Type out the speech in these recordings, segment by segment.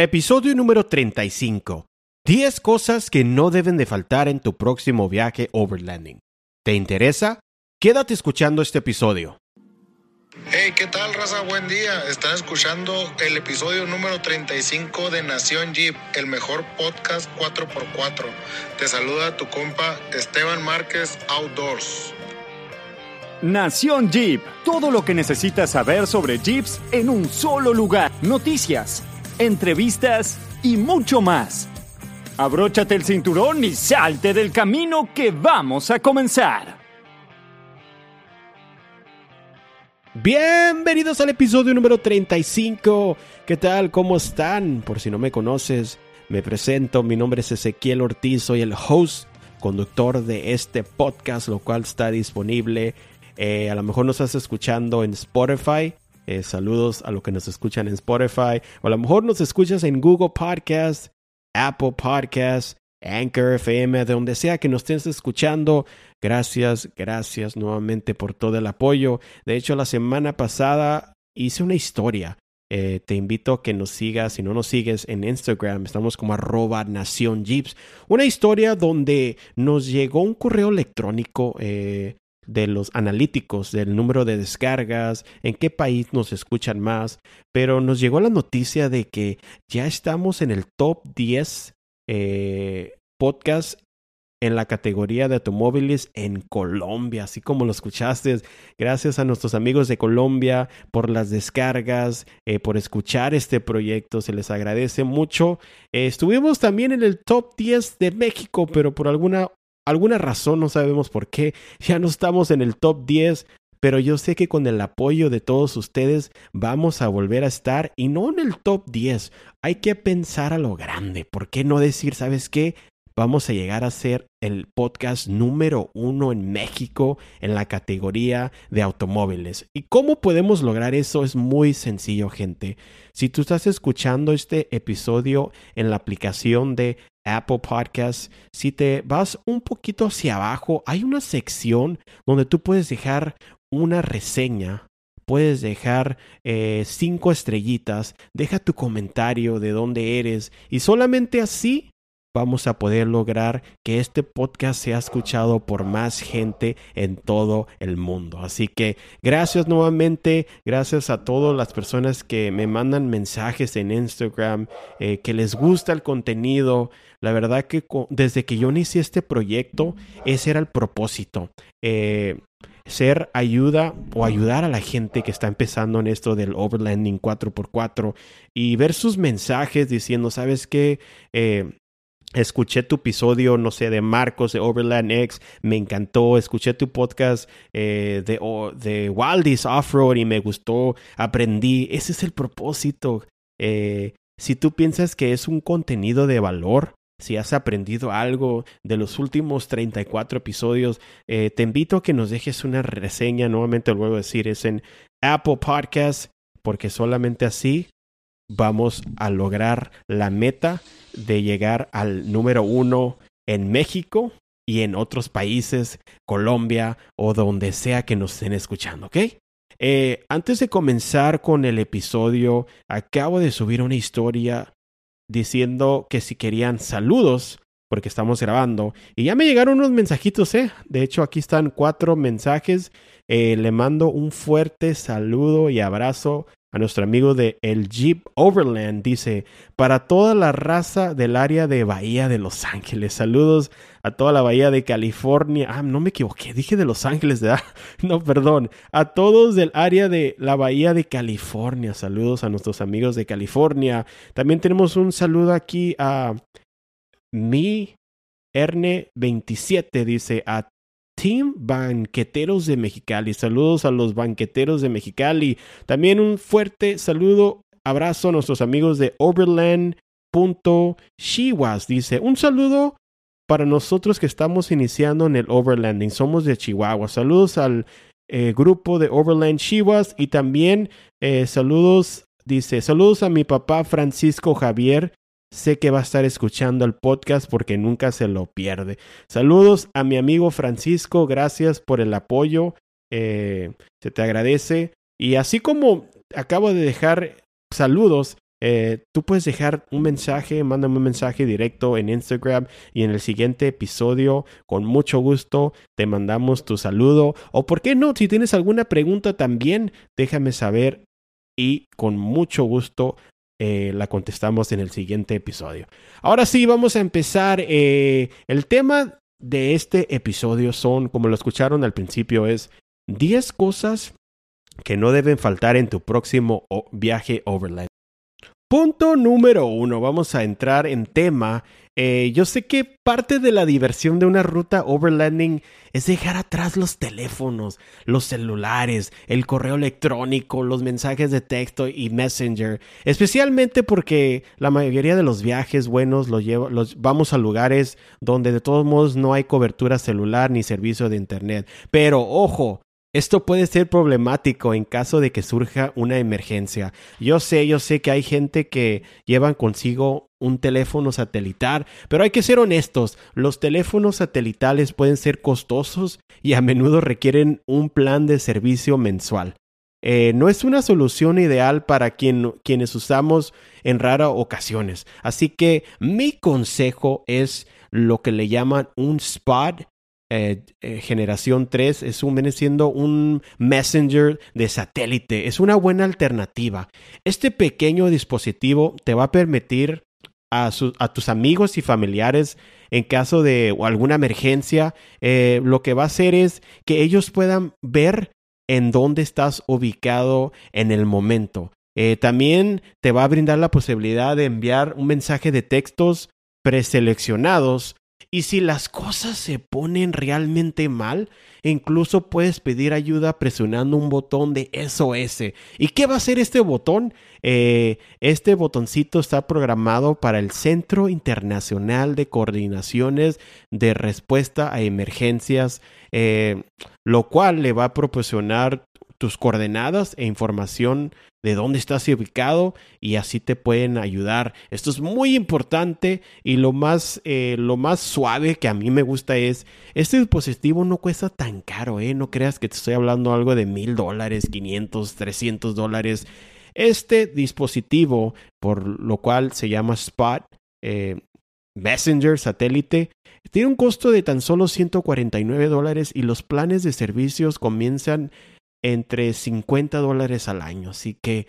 Episodio número 35. 10 cosas que no deben de faltar en tu próximo viaje overlanding. ¿Te interesa? Quédate escuchando este episodio. Hey, ¿qué tal, raza? Buen día. Están escuchando el episodio número 35 de Nación Jeep, el mejor podcast 4x4. Te saluda tu compa Esteban Márquez Outdoors. Nación Jeep, todo lo que necesitas saber sobre Jeeps en un solo lugar. Noticias, entrevistas y mucho más. Abróchate el cinturón y salte del camino que vamos a comenzar. Bienvenidos al episodio número 35. ¿Qué tal? ¿Cómo están? Por si no me conoces, me presento. Mi nombre es Ezequiel Ortiz, soy el host, conductor de este podcast, lo cual está disponible. Eh, a lo mejor nos estás escuchando en Spotify. Eh, saludos a los que nos escuchan en Spotify. O a lo mejor nos escuchas en Google Podcast, Apple Podcast, Anchor FM, de donde sea que nos estés escuchando. Gracias, gracias nuevamente por todo el apoyo. De hecho, la semana pasada hice una historia. Eh, te invito a que nos sigas, si no nos sigues en Instagram, estamos como arroba Nación Jeeps. Una historia donde nos llegó un correo electrónico eh, de los analíticos, del número de descargas, en qué país nos escuchan más, pero nos llegó la noticia de que ya estamos en el top 10 eh, podcast en la categoría de automóviles en Colombia, así como lo escuchaste. Gracias a nuestros amigos de Colombia por las descargas, eh, por escuchar este proyecto, se les agradece mucho. Eh, estuvimos también en el top 10 de México, pero por alguna, alguna razón, no sabemos por qué, ya no estamos en el top 10. Pero yo sé que con el apoyo de todos ustedes vamos a volver a estar y no en el top 10. Hay que pensar a lo grande. ¿Por qué no decir, sabes qué? vamos a llegar a ser el podcast número uno en México en la categoría de automóviles. ¿Y cómo podemos lograr eso? Es muy sencillo, gente. Si tú estás escuchando este episodio en la aplicación de Apple Podcasts, si te vas un poquito hacia abajo, hay una sección donde tú puedes dejar una reseña puedes dejar eh, cinco estrellitas, deja tu comentario de dónde eres y solamente así vamos a poder lograr que este podcast sea escuchado por más gente en todo el mundo. Así que gracias nuevamente, gracias a todas las personas que me mandan mensajes en Instagram, eh, que les gusta el contenido. La verdad que desde que yo inicié este proyecto, ese era el propósito. Eh, ser ayuda o ayudar a la gente que está empezando en esto del overlanding 4x4 y ver sus mensajes diciendo, ¿sabes qué? Eh, Escuché tu episodio, no sé, de Marcos de Overland X, me encantó. Escuché tu podcast eh, de, de Wildis Offroad y me gustó, aprendí. Ese es el propósito. Eh, si tú piensas que es un contenido de valor, si has aprendido algo de los últimos 34 episodios, eh, te invito a que nos dejes una reseña. Nuevamente lo vuelvo a decir, es en Apple Podcast, porque solamente así vamos a lograr la meta de llegar al número uno en México y en otros países, Colombia o donde sea que nos estén escuchando, ¿ok? Eh, antes de comenzar con el episodio, acabo de subir una historia diciendo que si querían saludos, porque estamos grabando, y ya me llegaron unos mensajitos, ¿eh? De hecho, aquí están cuatro mensajes. Eh, le mando un fuerte saludo y abrazo a nuestro amigo de El Jeep Overland. Dice, para toda la raza del área de Bahía de Los Ángeles. Saludos a toda la Bahía de California. Ah, no me equivoqué, dije de Los Ángeles, ¿verdad? No, perdón. A todos del área de la Bahía de California. Saludos a nuestros amigos de California. También tenemos un saludo aquí a mi Erne 27 dice a Team Banqueteros de Mexicali. Saludos a los banqueteros de Mexicali. También un fuerte saludo, abrazo a nuestros amigos de Overland.Chihuas. Dice, un saludo para nosotros que estamos iniciando en el Overlanding. Somos de Chihuahua. Saludos al eh, grupo de Overland Chihuas y también eh, saludos, dice, saludos a mi papá Francisco Javier Sé que va a estar escuchando el podcast porque nunca se lo pierde. Saludos a mi amigo Francisco, gracias por el apoyo, eh, se te agradece. Y así como acabo de dejar saludos, eh, tú puedes dejar un mensaje, mándame un mensaje directo en Instagram y en el siguiente episodio, con mucho gusto, te mandamos tu saludo. O por qué no, si tienes alguna pregunta también, déjame saber y con mucho gusto eh, la contestamos en el siguiente episodio. Ahora sí, vamos a empezar. Eh, el tema de este episodio son, como lo escucharon al principio, es 10 cosas que no deben faltar en tu próximo viaje overland. Punto número uno, vamos a entrar en tema. Eh, yo sé que parte de la diversión de una ruta overlanding es dejar atrás los teléfonos, los celulares, el correo electrónico, los mensajes de texto y Messenger, especialmente porque la mayoría de los viajes buenos los, los vamos a lugares donde de todos modos no hay cobertura celular ni servicio de internet. Pero ojo, esto puede ser problemático en caso de que surja una emergencia. Yo sé, yo sé que hay gente que llevan consigo un teléfono satelital, pero hay que ser honestos, los teléfonos satelitales pueden ser costosos y a menudo requieren un plan de servicio mensual. Eh, no es una solución ideal para quienes usamos en raras ocasiones. Así que mi consejo es lo que le llaman un spot eh, eh, generación 3 es un, viene siendo un messenger de satélite. Es una buena alternativa. Este pequeño dispositivo te va a permitir a, tus amigos y familiares en caso de alguna emergencia, eh, lo que va a hacer es que ellos puedan ver en dónde estás ubicado en el momento. también te va a brindar la posibilidad de enviar un mensaje de textos preseleccionados y si las cosas se ponen realmente mal, incluso puedes pedir ayuda presionando un botón de SOS. ¿Y qué va a hacer este botón? Eh, este botoncito está programado para el Centro Internacional de Coordinaciones de Respuesta a Emergencias, eh, lo cual le va a proporcionar tus coordenadas e información de dónde estás ubicado y así te pueden ayudar. Esto es muy importante y lo más, eh, lo más suave que a mí me gusta es, este dispositivo no cuesta tan caro, ¿eh? No creas que te estoy hablando algo de mil dólares, 500, 300 dólares. Este dispositivo, por lo cual se llama Spot, eh, Messenger satélite, tiene un costo de tan solo 149 dólares y los planes de servicios comienzan entre 50 dólares al año. Así que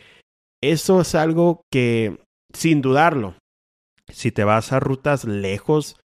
eso es algo que, sin dudarlo, si te vas a rutas lejos,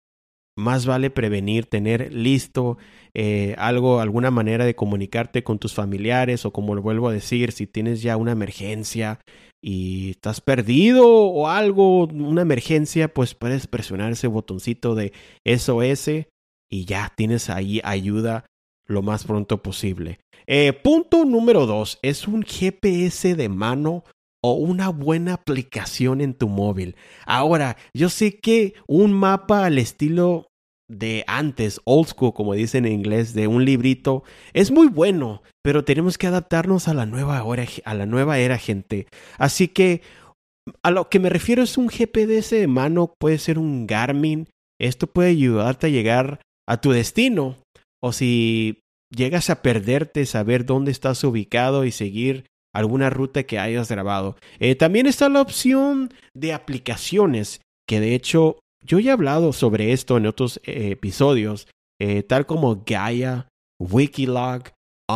más vale prevenir, tener listo eh, algo, alguna manera de comunicarte con tus familiares o como lo vuelvo a decir, si tienes ya una emergencia y estás perdido o algo, una emergencia, pues puedes presionar ese botoncito de SOS y ya tienes ahí ayuda lo más pronto posible. Eh, punto número dos, es un GPS de mano o una buena aplicación en tu móvil. Ahora, yo sé que un mapa al estilo de antes, old school, como dicen en inglés, de un librito, es muy bueno, pero tenemos que adaptarnos a la nueva hora, a la nueva era, gente. Así que a lo que me refiero es un GPS de mano, puede ser un Garmin. Esto puede ayudarte a llegar a tu destino. O si llegas a perderte, saber dónde estás ubicado y seguir alguna ruta que hayas grabado. Eh, también está la opción de aplicaciones, que de hecho yo ya he hablado sobre esto en otros eh, episodios, eh, tal como Gaia, Wikilog,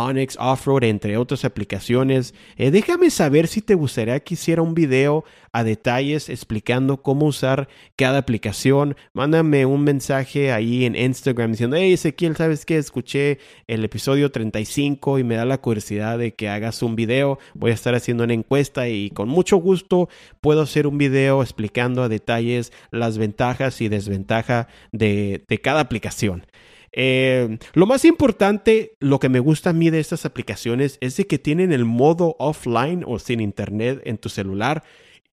Onyx Offroad, entre otras aplicaciones. Eh, déjame saber si te gustaría que hiciera un video a detalles explicando cómo usar cada aplicación. Mándame un mensaje ahí en Instagram diciendo, hey Ezequiel, ¿sabes qué? Escuché el episodio 35 y me da la curiosidad de que hagas un video. Voy a estar haciendo una encuesta y con mucho gusto puedo hacer un video explicando a detalles las ventajas y desventajas de cada aplicación. Eh, lo más importante, lo que me gusta a mí de estas aplicaciones es de que tienen el modo offline o sin internet en tu celular.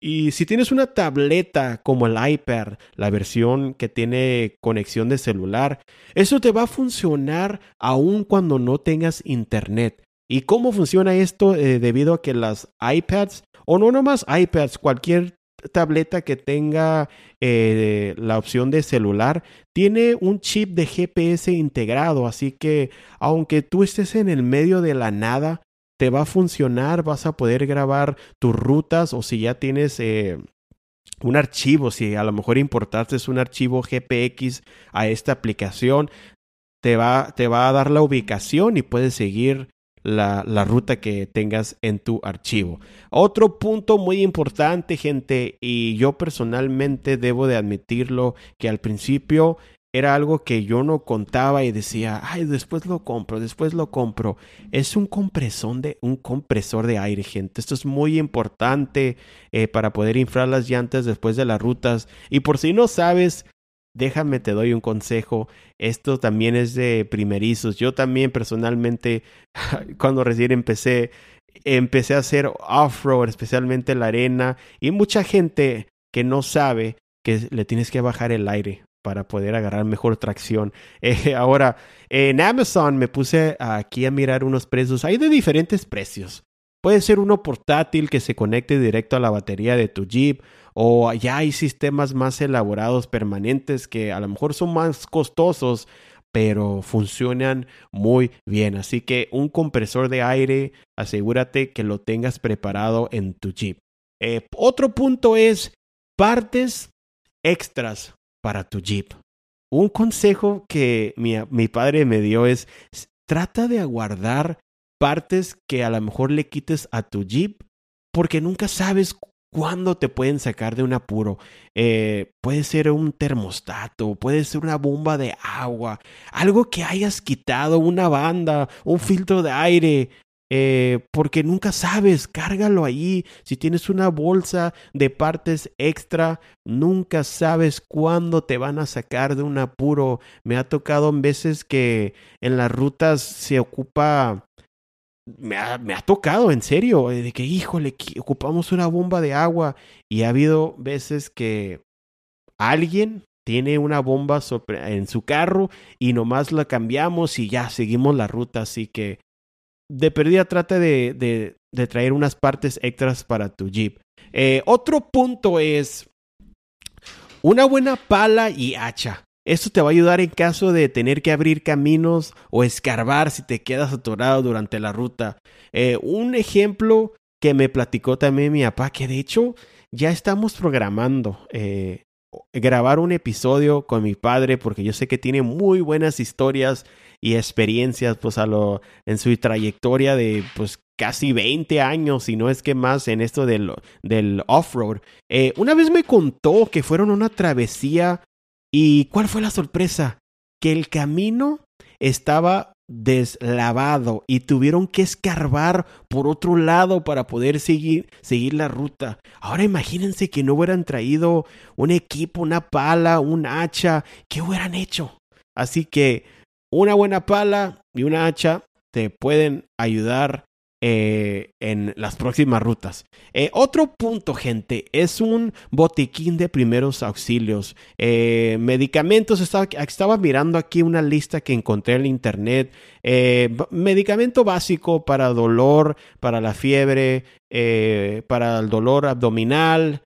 Y si tienes una tableta como el iPad, la versión que tiene conexión de celular, eso te va a funcionar aun cuando no tengas internet. ¿Y cómo funciona esto? Eh, debido a que las iPads, o no nomás iPads, cualquier tableta que tenga eh, la opción de celular tiene un chip de GPS integrado, así que aunque tú estés en el medio de la nada, te va a funcionar, vas a poder grabar tus rutas o si ya tienes eh, un archivo, si a lo mejor importaste un archivo GPX a esta aplicación, te va, te va a dar la ubicación y puedes seguir la, ruta que tengas en tu archivo. Otro punto muy importante, gente, y yo personalmente debo de admitirlo, que al principio era algo que yo no contaba y decía, ay, después lo compro, después lo compro. Es un compresor de, un compresor de aire, gente. Esto es muy importante eh, para poder inflar las llantas después de las rutas. Y por si no sabes, déjame, te doy un consejo. Esto también es de primerizos. Yo también personalmente, cuando recién empecé, empecé a hacer off-road, especialmente la arena. Y mucha gente que no sabe que le tienes que bajar el aire para poder agarrar mejor tracción. Eh, ahora, en Amazon me puse aquí a mirar unos precios. Hay de diferentes precios. Puede ser uno portátil que se conecte directo a la batería de tu Jeep o ya hay sistemas más elaborados permanentes que a lo mejor son más costosos pero funcionan muy bien. Así que un compresor de aire, asegúrate que lo tengas preparado en tu Jeep. Eh, otro punto es partes extras para tu Jeep. Un consejo que mi, mi padre me dio es trata de aguardar partes que a lo mejor le quites a tu Jeep porque nunca sabes cuándo te pueden sacar de un apuro. Eh, puede ser un termostato, puede ser una bomba de agua, algo que hayas quitado, una banda, un filtro de aire, eh, porque nunca sabes, cárgalo ahí. Si tienes una bolsa de partes extra, nunca sabes cuándo te van a sacar de un apuro. Me ha tocado en veces que en las rutas se ocupa me ha, me ha, tocado, en serio, eh, de que, híjole, ocupamos una bomba de agua. Y ha habido veces que alguien tiene una bomba en su carro y nomás la cambiamos y ya seguimos la ruta. Así que de perdida trata de, de, traer unas partes extras para tu Jeep. Eh, otro punto es una buena pala y hacha. Esto te va a ayudar en caso de tener que abrir caminos o escarbar si te quedas atorado durante la ruta. Eh, un ejemplo que me platicó también mi papá, que de hecho ya estamos programando eh, grabar un episodio con mi padre porque yo sé que tiene muy buenas historias y experiencias pues a lo en su trayectoria de pues casi 20 años y no es que más en esto del, del off-road. Eh, una vez me contó que fueron una travesía y ¿cuál fue la sorpresa? Que el camino estaba deslavado y tuvieron que escarbar por otro lado para poder seguir, seguir la ruta. Ahora imagínense que no hubieran traído un equipo, una pala, un hacha, ¿qué hubieran hecho? Así que una buena pala y una hacha te pueden ayudar eh, en las próximas rutas. Eh, otro punto, gente, es un botiquín de primeros auxilios. Eh, medicamentos, estaba, estaba, mirando aquí una lista que encontré en internet. medicamento básico para dolor, para la fiebre, para el dolor abdominal,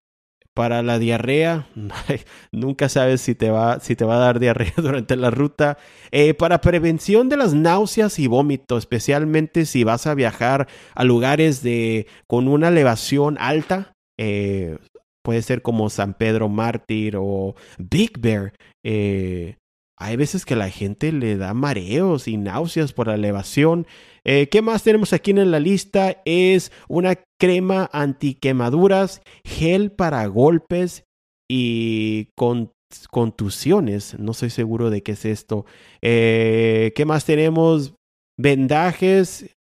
para la diarrea, nunca sabes si te va, si te va a dar diarrea durante la ruta. Eh, para prevención de las náuseas y vómitos, especialmente si vas a viajar a lugares de, con una elevación alta, eh, puede ser como San Pedro Mártir o Big Bear. Eh, hay veces que la gente le da mareos y náuseas por la elevación. Eh, ¿Qué más tenemos aquí en la lista? Es una crema antiquemaduras, gel para golpes y con contusiones. No estoy seguro de qué es esto. Eh, ¿Qué más tenemos? Vendajes.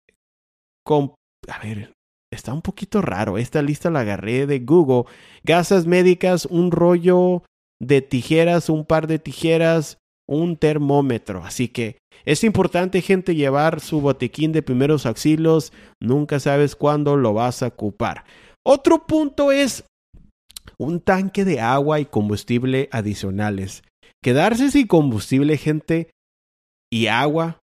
A ver, está un poquito raro. Esta lista la agarré de Google. Gasas médicas, un rollo de tijeras, un par de tijeras, un termómetro. Así que es importante, gente, llevar su botiquín de primeros auxilios. Nunca sabes cuándo lo vas a ocupar. Otro punto es un tanque de agua y combustible adicionales. Quedarse sin combustible, gente, y agua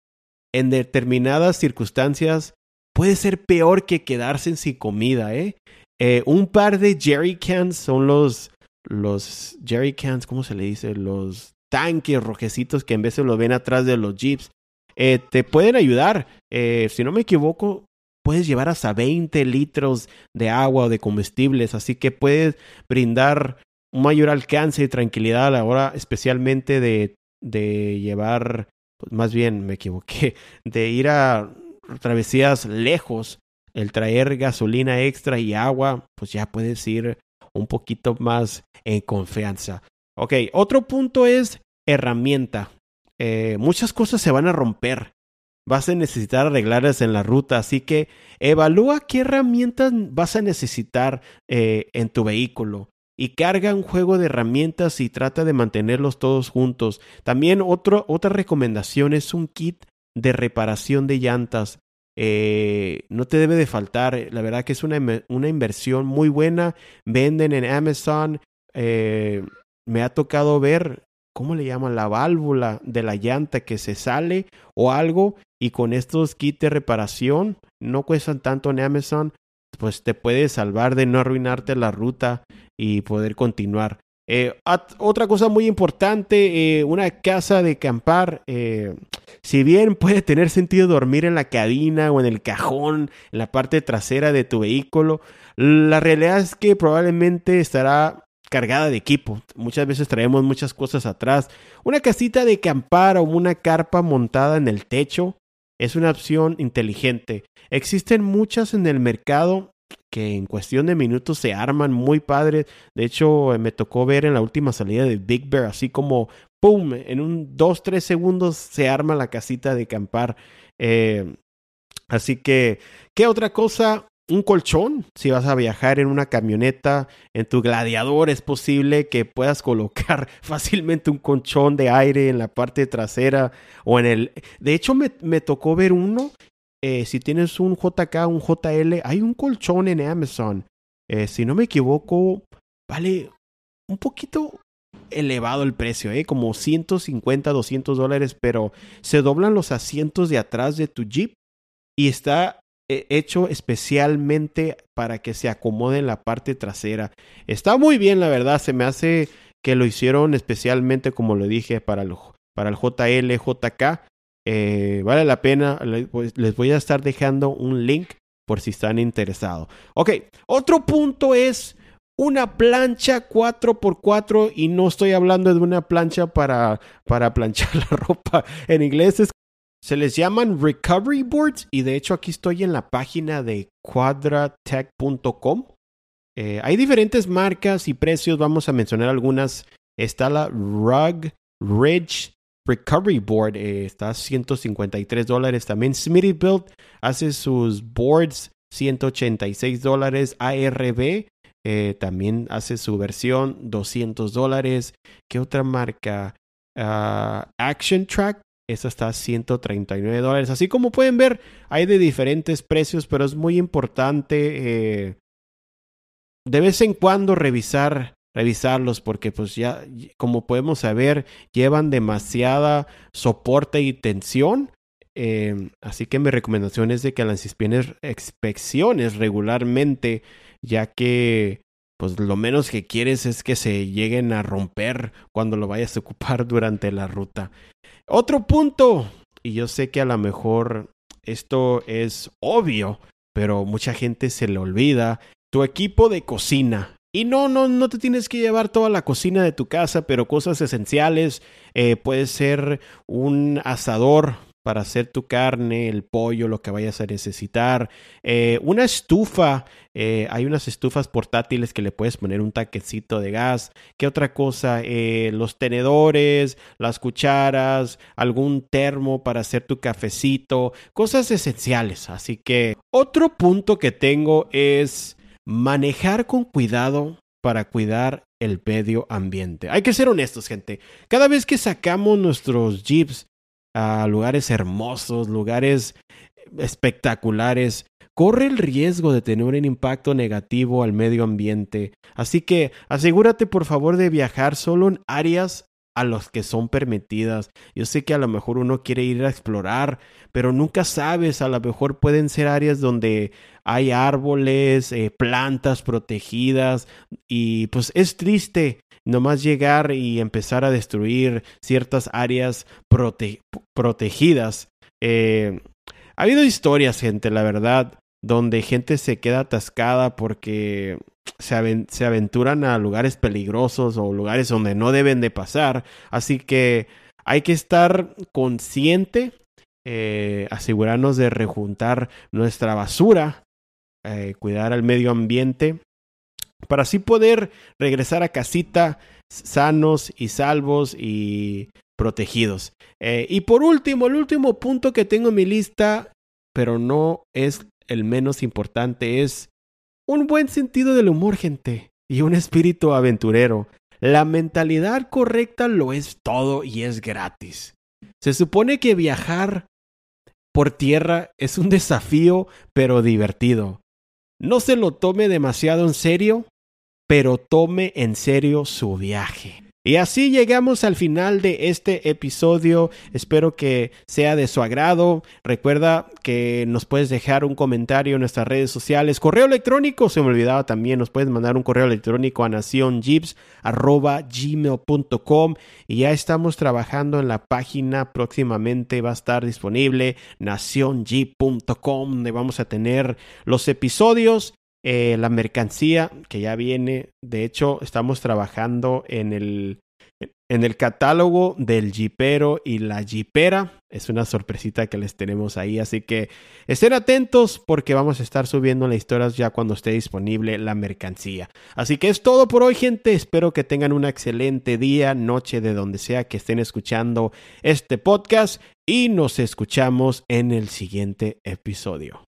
en determinadas circunstancias puede ser peor que quedarse sin comida, ¿eh? eh un par de jerry cans son los, los jerry cans, ¿cómo se le dice? Los tanques rojecitos que en se los ven atrás de los jeeps, eh, te pueden ayudar. Eh, si no me equivoco, puedes llevar hasta 20 litros de agua o de combustibles, así que puedes brindar un mayor alcance y tranquilidad a la hora especialmente de, de llevar, pues más bien me equivoqué, de ir a travesías lejos, el traer gasolina extra y agua, pues ya puedes ir un poquito más en confianza. Ok, otro punto es herramienta. Eh, muchas cosas se van a romper. Vas a necesitar arreglarlas en la ruta, así que evalúa qué herramientas vas a necesitar eh, en tu vehículo y carga un juego de herramientas y trata de mantenerlos todos juntos. También otra recomendación es un kit de reparación de llantas. Eh, no te debe de faltar, la verdad que es una, una inversión muy buena. Venden en Amazon. Me ha tocado ver, ¿cómo le llaman? La válvula de la llanta que se sale o algo. Y con estos kits de reparación, no cuestan tanto en Amazon, pues te puede salvar de no arruinarte la ruta y poder continuar. Eh, otra cosa muy importante, eh, una casa de acampar, eh, si bien puede tener sentido dormir en la cabina o en el cajón, en la parte trasera de tu vehículo, la realidad es que probablemente estará cargada de equipo. Muchas veces traemos muchas cosas atrás. Una casita de acampar o una carpa montada en el techo es una opción inteligente. Existen muchas en el mercado que en cuestión de minutos se arman muy padres. De hecho, me tocó ver en la última salida de Big Bear, así como ¡pum! En un 2-3 segundos se arma la casita de acampar. Eh, así que, ¿qué otra cosa? Un colchón, si vas a viajar en una camioneta, en tu gladiador es posible que puedas colocar fácilmente un colchón de aire en la parte trasera o en el... De hecho, me, me tocó ver uno eh, si tienes un JK, un JL, hay un colchón en Amazon. Eh, si no me equivoco, vale un poquito elevado el precio, ¿eh? como 150, 200 dólares, pero se doblan los asientos de atrás de tu Jeep y está hecho especialmente para que se acomode en la parte trasera. Está muy bien, la verdad, se me hace que lo hicieron especialmente, como lo dije, para el, para el JL, JK. Eh, vale la pena. Pues, les voy a estar dejando un link por si están interesados. Ok, otro punto es una plancha 4x4 y no estoy hablando de una plancha para, para planchar la ropa. En inglés se les llaman recovery boards y de hecho aquí estoy en la página de quadratech.com. Eh, hay diferentes marcas y precios, vamos a mencionar algunas. Está la Rug Ridge Recovery Board eh, está a 153 dólares. También Smitty Build hace sus boards 186 dólares. ARB eh, también hace su versión 200 dólares. ¿Qué otra marca? Ah, Action Track. Esa está a 139 dólares. Así como pueden ver, hay de diferentes precios, pero es muy importante eh, de vez en cuando revisar revisarlos porque pues ya como podemos saber llevan demasiada soporte y tensión em, así que mi recomendación es de que las inspecciones regularmente ya que pues lo menos que quieres es que se lleguen a romper cuando lo vayas a ocupar durante la ruta otro punto y yo sé que a lo mejor esto es obvio pero mucha gente se le olvida tu equipo de cocina y no, no, no te tienes que llevar toda la cocina de tu casa, pero cosas esenciales. Eh, puede ser un asador para hacer tu carne, el pollo, lo que vayas a necesitar. Eh, una estufa, eh, hay unas estufas portátiles que le puedes poner un taquecito de gas. ¿Qué otra cosa? los tenedores, las cucharas, algún termo para hacer tu cafecito, cosas esenciales. Así que otro punto que tengo es manejar con cuidado para cuidar el medio ambiente. Hay que ser honestos, gente. Cada vez que sacamos nuestros jeeps a lugares hermosos, lugares espectaculares, corre el riesgo de tener un impacto negativo al medio ambiente. Así que asegúrate por favor de viajar solo en áreas a los que son permitidas. Yo sé que a lo mejor uno quiere ir a explorar, pero nunca sabes, a lo mejor pueden ser áreas donde hay árboles, eh, plantas protegidas y pues es triste nomás llegar y empezar a destruir ciertas áreas protegidas. Eh, ha habido historias, gente, la verdad, donde gente se queda atascada porque se, aventuran a lugares peligrosos o lugares donde no deben de pasar. Así que hay que estar consciente, eh, asegurarnos de rejuntar nuestra basura, eh, cuidar al medio ambiente, para así poder regresar a casita sanos y salvos y protegidos. Eh, y por último, el último punto que tengo en mi lista, pero no es el menos importante, es un buen sentido del humor, gente, y un espíritu aventurero. La mentalidad correcta lo es todo y es gratis. Se supone que viajar por tierra es un desafío, pero divertido. No se lo tome demasiado en serio, pero tome en serio su viaje. Y así llegamos al final de este episodio. Espero que sea de su agrado. Recuerda que nos puedes dejar un comentario en nuestras redes sociales. Correo electrónico, se me olvidaba también. Nos puedes mandar un correo electrónico a nacionjeeps.gmail.com y ya estamos trabajando en la página. Próximamente va a estar disponible nacionjeep.com donde vamos a tener los episodios eh, la mercancía que ya viene. De hecho, estamos trabajando en el, en el catálogo del Jeepero y la Jeepera. Es una sorpresita que les tenemos ahí. Así que estén atentos porque vamos a estar subiendo las historias ya cuando esté disponible la mercancía. Así que es todo por hoy, gente. Espero que tengan un excelente día, noche, de donde sea que estén escuchando este podcast. Y nos escuchamos en el siguiente episodio.